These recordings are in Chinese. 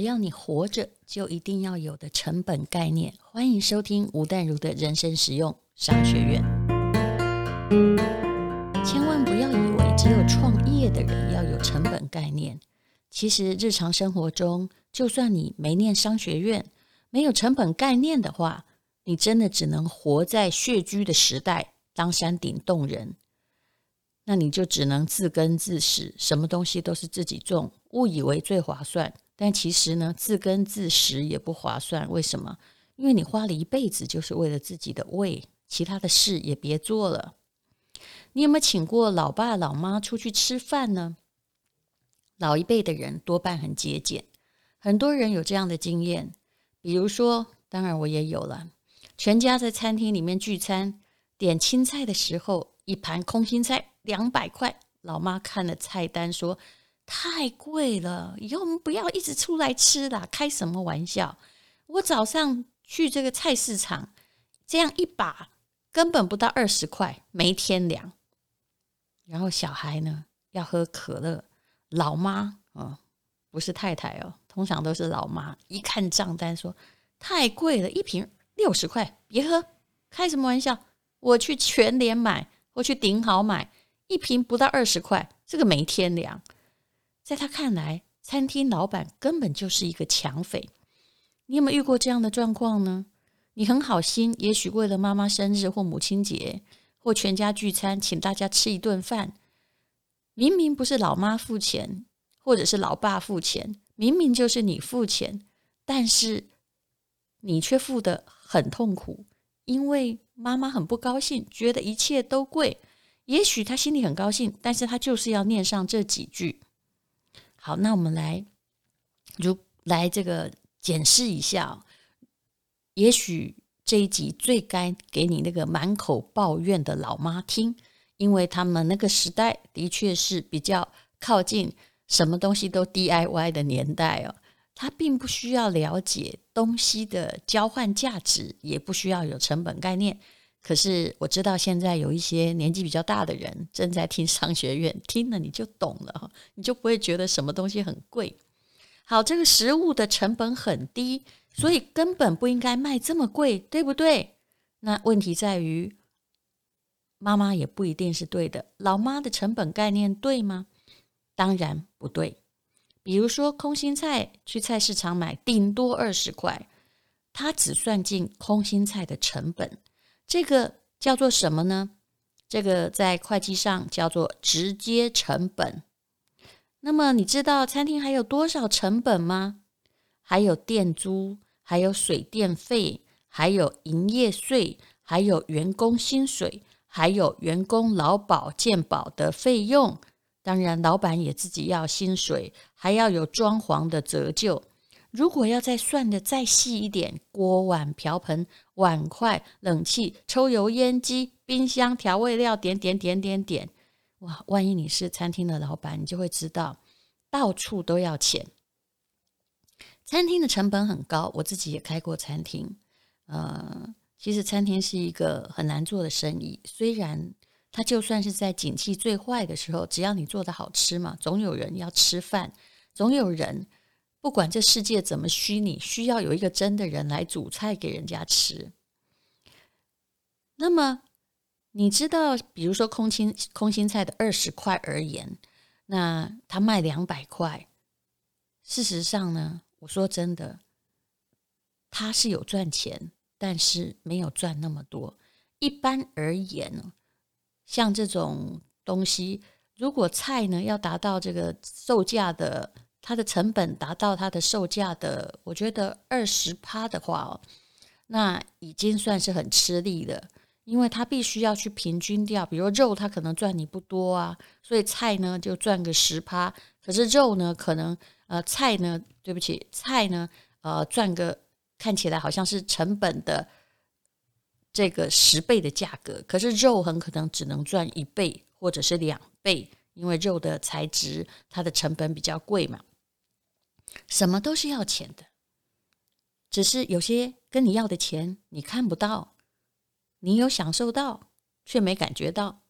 只要你活着，就一定要有的成本概念。欢迎收听吴淡如的人生实用商学院。千万不要以为只有创业的人要有成本概念。其实日常生活中，就算你没念商学院，没有成本概念的话，你真的只能活在穴居的时代，当山顶洞人。那你就只能自耕自食，什么东西都是自己种，误以为最划算。但其实呢，自耕自食也不划算。为什么？因为你花了一辈子就是为了自己的胃，其他的事也别做了。你有没有请过老爸老妈出去吃饭呢？老一辈的人多半很节俭，很多人有这样的经验。比如说，当然我也有了。全家在餐厅里面聚餐，点青菜的时候，一盘空心菜两百块，老妈看了菜单说。太贵了，以后我们不要一直出来吃了，开什么玩笑？我早上去这个菜市场，这样一把根本不到二十块，没天良。然后小孩呢要喝可乐，老妈哦，不是太太哦，通常都是老妈。一看账单说太贵了，一瓶六十块，别喝，开什么玩笑？我去全联买，我去顶好买，一瓶不到二十块，这个没天良。在他看来，餐厅老板根本就是一个抢匪。你有没有遇过这样的状况呢？你很好心，也许为了妈妈生日或母亲节或全家聚餐，请大家吃一顿饭，明明不是老妈付钱，或者是老爸付钱，明明就是你付钱，但是你却付得很痛苦，因为妈妈很不高兴，觉得一切都贵。也许她心里很高兴，但是她就是要念上这几句。好，那我们来如来这个检视一下，也许这一集最该给你那个满口抱怨的老妈听，因为他们那个时代的确是比较靠近什么东西都 DIY 的年代哦。他并不需要了解东西的交换价值，也不需要有成本概念。可是我知道现在有一些年纪比较大的人正在听商学院，听了你就懂了，你就不会觉得什么东西很贵。好，这个食物的成本很低，所以根本不应该卖这么贵，对不对？那问题在于，妈妈也不一定是对的。老妈的成本概念对吗？当然不对。比如说空心菜，去菜市场买，顶多二十块，它只算进空心菜的成本。这个叫做什么呢？这个在会计上叫做直接成本。那么你知道餐厅还有多少成本吗？还有店租，还有水电费，还有营业税，还有员工薪水，还有员工劳保健保的费用。当然，老板也自己要薪水，还要有装潢的折旧。如果要再算得再细一点，锅碗瓢盆、碗筷、冷气、抽油烟机、冰箱、调味料，点点点点点，哇！万一你是餐厅的老板，你就会知道，到处都要钱。餐厅的成本很高，我自己也开过餐厅。呃，其实餐厅是一个很难做的生意，虽然它就算是在景气最坏的时候，只要你做的好吃嘛，总有人要吃饭，总有人。不管这世界怎么虚拟，需要有一个真的人来煮菜给人家吃。那么，你知道，比如说空心空心菜的二十块而言，那他卖两百块。事实上呢，我说真的，他是有赚钱，但是没有赚那么多。一般而言，像这种东西，如果菜呢要达到这个售价的。它的成本达到它的售价的，我觉得二十趴的话哦，那已经算是很吃力了，因为它必须要去平均掉，比如肉它可能赚你不多啊，所以菜呢就赚个十趴，可是肉呢可能呃菜呢，对不起，菜呢呃赚个看起来好像是成本的这个十倍的价格，可是肉很可能只能赚一倍或者是两倍，因为肉的材质它的成本比较贵嘛。什么都是要钱的，只是有些跟你要的钱你看不到，你有享受到却没感觉到。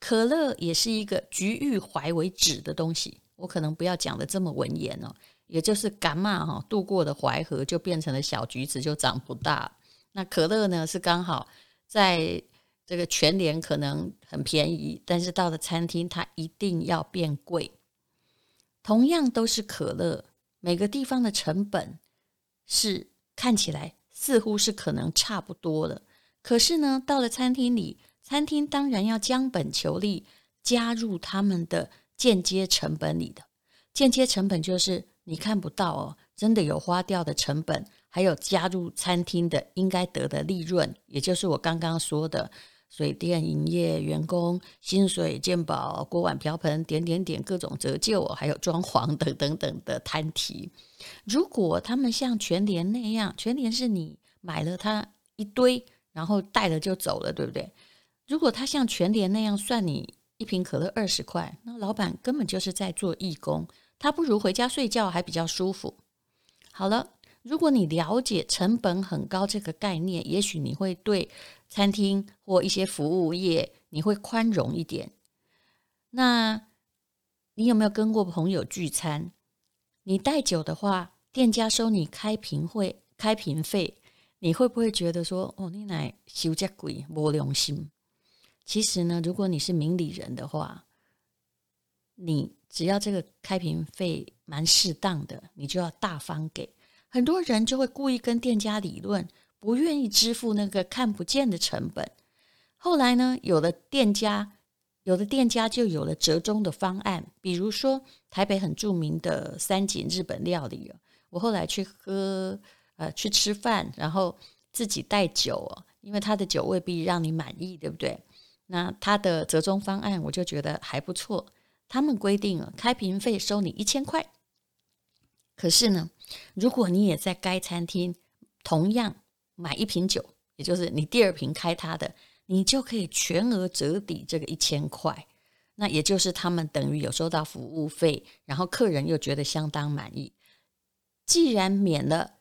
可乐也是一个橘欲怀为止的东西，我可能不要讲得这么文言哦，也就是柑仔哈渡过的淮河就变成了小橘子，就长不大。那可乐呢是刚好在这个全年可能很便宜，但是到了餐厅它一定要变贵。同样都是可乐，每个地方的成本是看起来似乎是可能差不多的，可是呢，到了餐厅里，餐厅当然要将本求利，加入他们的间接成本里的。间接成本就是你看不到哦，真的有花掉的成本，还有加入餐厅的应该得的利润，也就是我刚刚说的。水电、营业、员工薪水、健保、锅碗瓢盆、点点点各种折旧，还有装潢等等等的摊提。如果他们像全联那样，全联是你买了它一堆，然后带了就走了，对不对？如果他像全联那样算你一瓶可乐二十块，那老板根本就是在做义工，他不如回家睡觉还比较舒服。好了。如果你了解成本很高这个概念，也许你会对餐厅或一些服务业你会宽容一点。那你有没有跟过朋友聚餐？你带酒的话，店家收你开瓶会开瓶费，你会不会觉得说哦，你奶收这贵，没良心？其实呢，如果你是明理人的话，你只要这个开瓶费蛮适当的，你就要大方给。很多人就会故意跟店家理论，不愿意支付那个看不见的成本。后来呢，有的店家，有的店家就有了折中的方案，比如说台北很著名的三井日本料理。我后来去喝，呃，去吃饭，然后自己带酒哦，因为他的酒未必让你满意，对不对？那他的折中方案我就觉得还不错。他们规定了开瓶费收你一千块。可是呢，如果你也在该餐厅同样买一瓶酒，也就是你第二瓶开他的，你就可以全额折抵这个一千块。那也就是他们等于有收到服务费，然后客人又觉得相当满意。既然免了，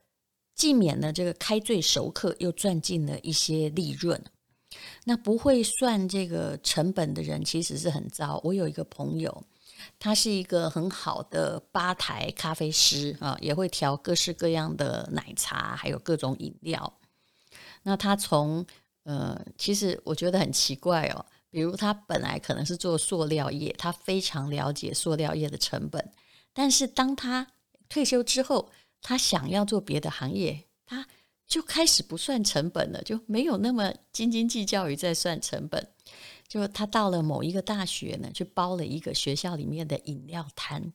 既免了这个开醉熟客，又赚进了一些利润。那不会算这个成本的人其实是很糟。我有一个朋友。他是一个很好的吧台咖啡师啊，也会调各式各样的奶茶，还有各种饮料。那他从呃，其实我觉得很奇怪哦，比如他本来可能是做塑料业，他非常了解塑料业的成本，但是当他退休之后，他想要做别的行业，他就开始不算成本了，就没有那么斤斤计较于在算成本。就他到了某一个大学呢，去包了一个学校里面的饮料摊，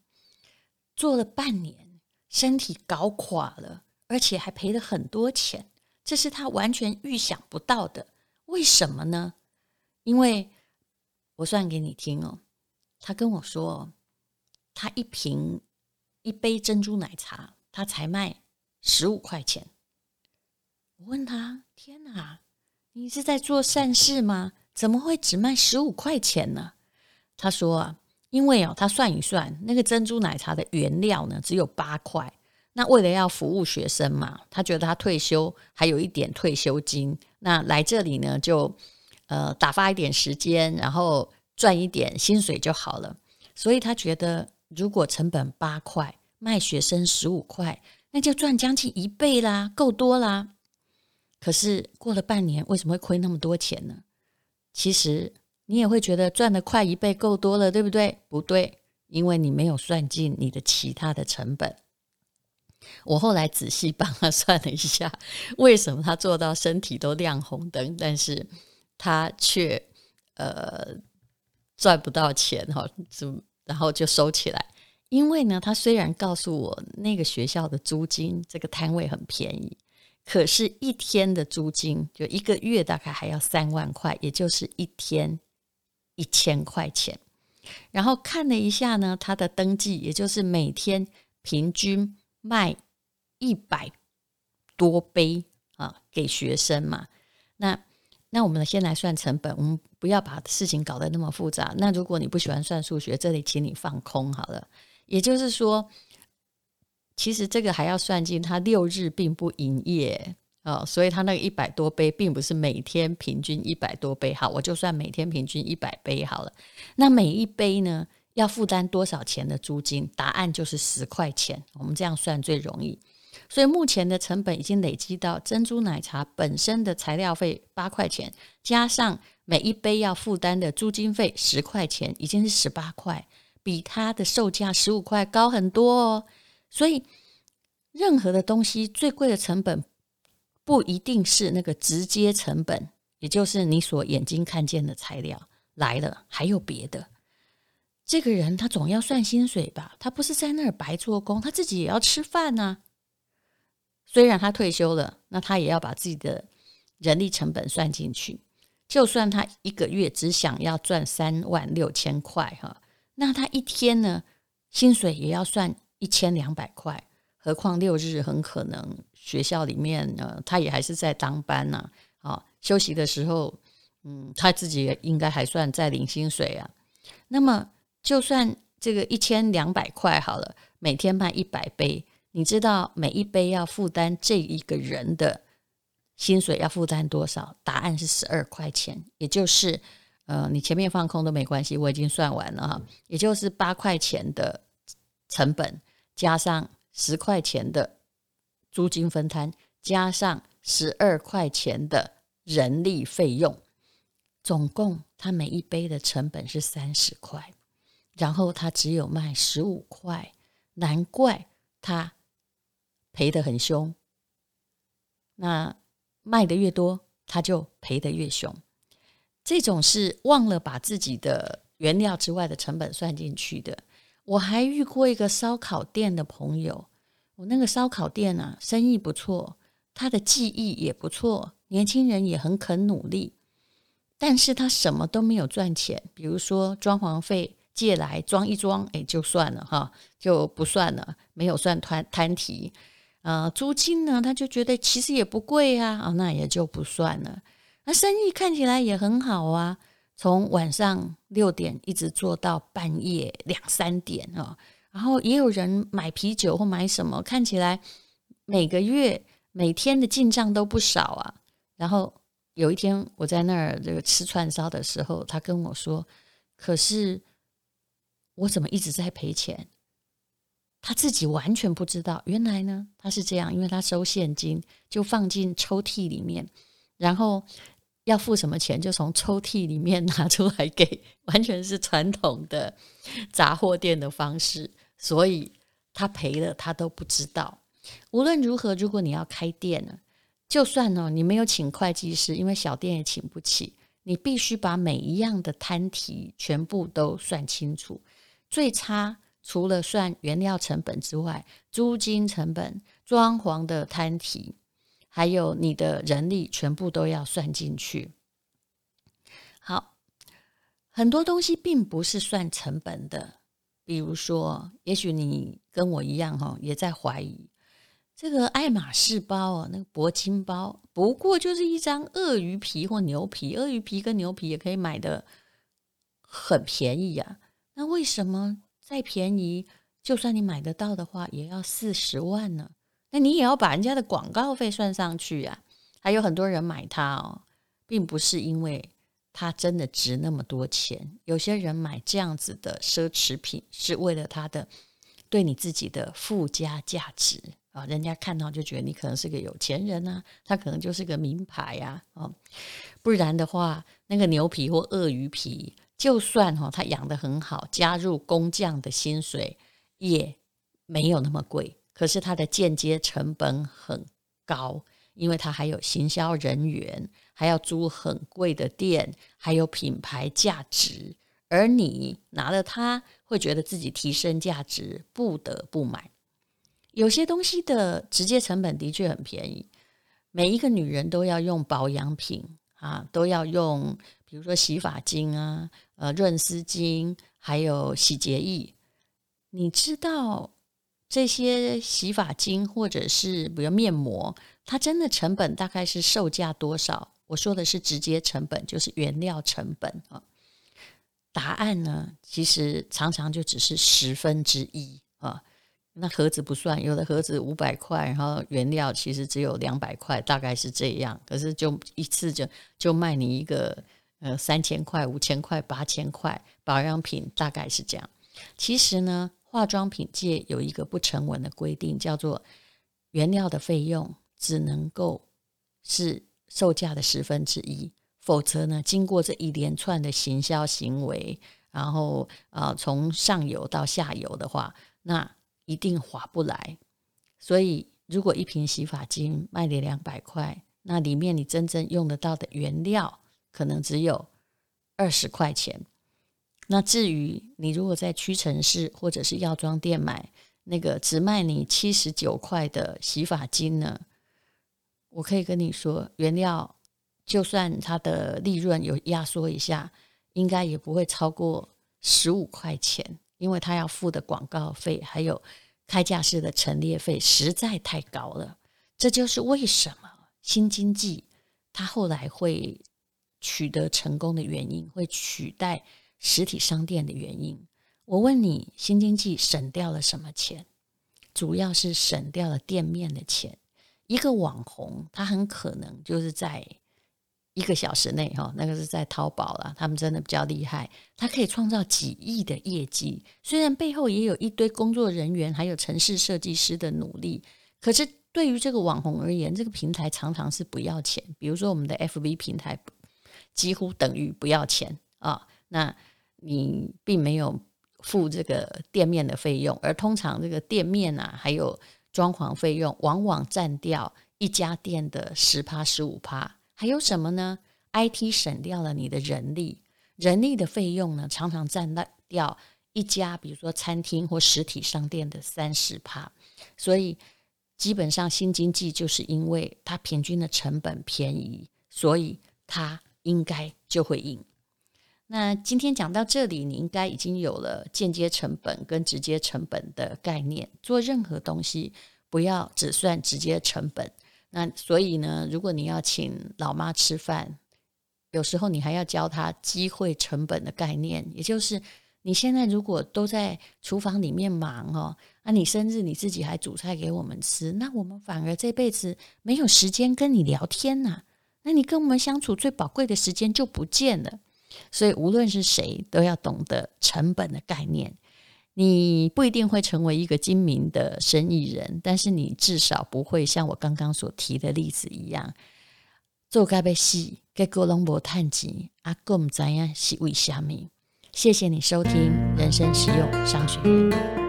做了半年，身体搞垮了，而且还赔了很多钱，这是他完全预想不到的。为什么呢？因为我算给你听哦，他跟我说，他一瓶一杯珍珠奶茶，他才卖十五块钱。我问他：天哪，你是在做善事吗？怎么会只卖十五块钱呢？他说啊，因为哦，他算一算，那个珍珠奶茶的原料呢，只有八块。那为了要服务学生嘛，他觉得他退休还有一点退休金，那来这里呢，就呃打发一点时间，然后赚一点薪水就好了。所以他觉得，如果成本八块，卖学生十五块，那就赚将近一倍啦，够多啦。可是过了半年，为什么会亏那么多钱呢？其实你也会觉得赚的快一倍够多了，对不对？不对，因为你没有算进你的其他的成本。我后来仔细帮他算了一下，为什么他做到身体都亮红灯，但是他却呃赚不到钱哈？就然后就收起来。因为呢，他虽然告诉我那个学校的租金这个摊位很便宜。可是，一天的租金就一个月大概还要三万块，也就是一天一千块钱。然后看了一下呢，他的登记，也就是每天平均卖一百多杯啊，给学生嘛。那那我们先来算成本，我们不要把事情搞得那么复杂。那如果你不喜欢算数学，这里请你放空好了。也就是说。其实这个还要算进，他六日并不营业哦，所以他那个一百多杯并不是每天平均一百多杯，好，我就算每天平均一百杯好了。那每一杯呢，要负担多少钱的租金？答案就是十块钱。我们这样算最容易。所以目前的成本已经累积到珍珠奶茶本身的材料费八块钱，加上每一杯要负担的租金费十块钱，已经是十八块，比它的售价十五块高很多哦。所以任何的东西最贵的成本不一定是那个直接成本，也就是你所眼睛看见的材料来了，还有别的。这个人他总要算薪水吧？他不是在那儿白做工，他自己也要吃饭呐。虽然他退休了，那他也要把自己的人力成本算进去。就算他一个月只想要赚三万六千块哈，那他一天呢，薪水也要算一千两百块。何况六日很可能学校里面呢，他也还是在当班呐。啊，休息的时候，嗯，他自己也应该还算在领薪水啊。那么，就算这个一千两百块好了，每天卖一百杯。你知道每一杯要负担这一个人的薪水要负担多少？答案是十二块钱，也就是呃，你前面放空都没关系，我已经算完了哈，也就是八块钱的成本加上十块钱的租金分摊，加上十二块钱的人力费用，总共他每一杯的成本是三十块，然后他只有卖十五块，难怪他。赔得很凶，那卖得越多，他就赔得越凶。这种是忘了把自己的原料之外的成本算进去的。我还遇过一个烧烤店的朋友，我那个烧烤店啊，生意不错，他的技艺也不错，年轻人也很肯努力，但是他什么都没有赚钱。比如说装潢费借来装一装，哎，就算了哈，就不算了，没有算摊摊提。呃，租金呢，他就觉得其实也不贵啊，哦，那也就不算了。那生意看起来也很好啊，从晚上六点一直做到半夜两三点啊、哦，然后也有人买啤酒或买什么，看起来每个月每天的进账都不少啊。然后有一天我在那儿这个吃串烧的时候，他跟我说：“可是我怎么一直在赔钱？”他自己完全不知道，原来呢，他是这样，因为他收现金就放进抽屉里面，然后要付什么钱就从抽屉里面拿出来给，完全是传统的杂货店的方式，所以他赔了他都不知道。无论如何，如果你要开店呢，就算呢你没有请会计师，因为小店也请不起，你必须把每一样的摊提全部都算清楚，最差。除了算原料成本之外，租金成本、装潢的摊提，还有你的人力，全部都要算进去。好，很多东西并不是算成本的，比如说，也许你跟我一样哈，也在怀疑这个爱马仕包啊，那个铂金包，不过就是一张鳄鱼皮或牛皮，鳄鱼皮跟牛皮也可以买的很便宜呀，那为什么？再便宜，就算你买得到的话，也要四十万呢。那你也要把人家的广告费算上去啊。还有很多人买它哦，并不是因为它真的值那么多钱。有些人买这样子的奢侈品，是为了它的对你自己的附加价值啊。人家看到就觉得你可能是个有钱人啊，他可能就是个名牌呀，啊，不然的话，那个牛皮或鳄鱼皮。就算哈，他养得很好，加入工匠的薪水也没有那么贵，可是它的间接成本很高，因为它还有行销人员，还要租很贵的店，还有品牌价值，而你拿了它，会觉得自己提升价值，不得不买。有些东西的直接成本的确很便宜，每一个女人都要用保养品啊，都要用。比如说洗发精啊，呃，润丝巾，还有洗洁液。你知道这些洗发精或者是比如面膜，它真的成本大概是售价多少？我说的是直接成本，就是原料成本啊。答案呢，其实常常就只是十分之一啊。那盒子不算，有的盒子五百块，然后原料其实只有两百块，大概是这样。可是就一次就就卖你一个。呃，三千块、五千块、八千块保养品大概是这样。其实呢，化妆品界有一个不成文的规定，叫做原料的费用只能够是售价的十分之一，否则呢，经过这一连串的行销行为，然后啊、呃，从上游到下游的话，那一定划不来。所以，如果一瓶洗发精卖你两百块，那里面你真正用得到的原料可能只有二十块钱。那至于你如果在屈臣氏或者是药妆店买那个只卖你七十九块的洗发精呢，我可以跟你说，原料就算它的利润有压缩一下，应该也不会超过十五块钱，因为它要付的广告费还有开架式的陈列费实在太高了。这就是为什么新经济它后来会取得成功的原因，会取代实体商店的原因。我问你，新经济省掉了什么钱？主要是省掉了店面的钱。一个网红，他很可能就是在一个小时内，哈，那个是在淘宝了，他们真的比较厉害，他可以创造几亿的业绩。虽然背后也有一堆工作人员，还有城市设计师的努力，可是对于这个网红而言，这个平台常常是不要钱。比如说我们的 FB 平台，几乎等于不要钱啊。那你并没有付这个店面的费用，而通常这个店面啊，还有装潢费用，往往占掉一家店的十趴十五趴。还有什么呢？IT 省掉了你的人力，人力的费用呢，常常占到掉一家，比如说餐厅或实体商店的三十趴。所以基本上新经济就是因为它平均的成本便宜，所以它应该就会赢。那今天讲到这里，你应该已经有了间接成本跟直接成本的概念。做任何东西，不要只算直接成本。那所以呢，如果你要请老妈吃饭，有时候你还要教她机会成本的概念。也就是你现在如果都在厨房里面忙哦，那你生日你自己还煮菜给我们吃，那我们反而这辈子没有时间跟你聊天呐。那你跟我们相处最宝贵的时间就不见了。所以，无论是谁，都要懂得成本的概念。你不一定会成为一个精明的生意人，但是你至少不会像我刚刚所提的例子一样，做该被戏，给哥伦博探吉阿公怎样是为虾米？谢谢你收听人生实用商学院。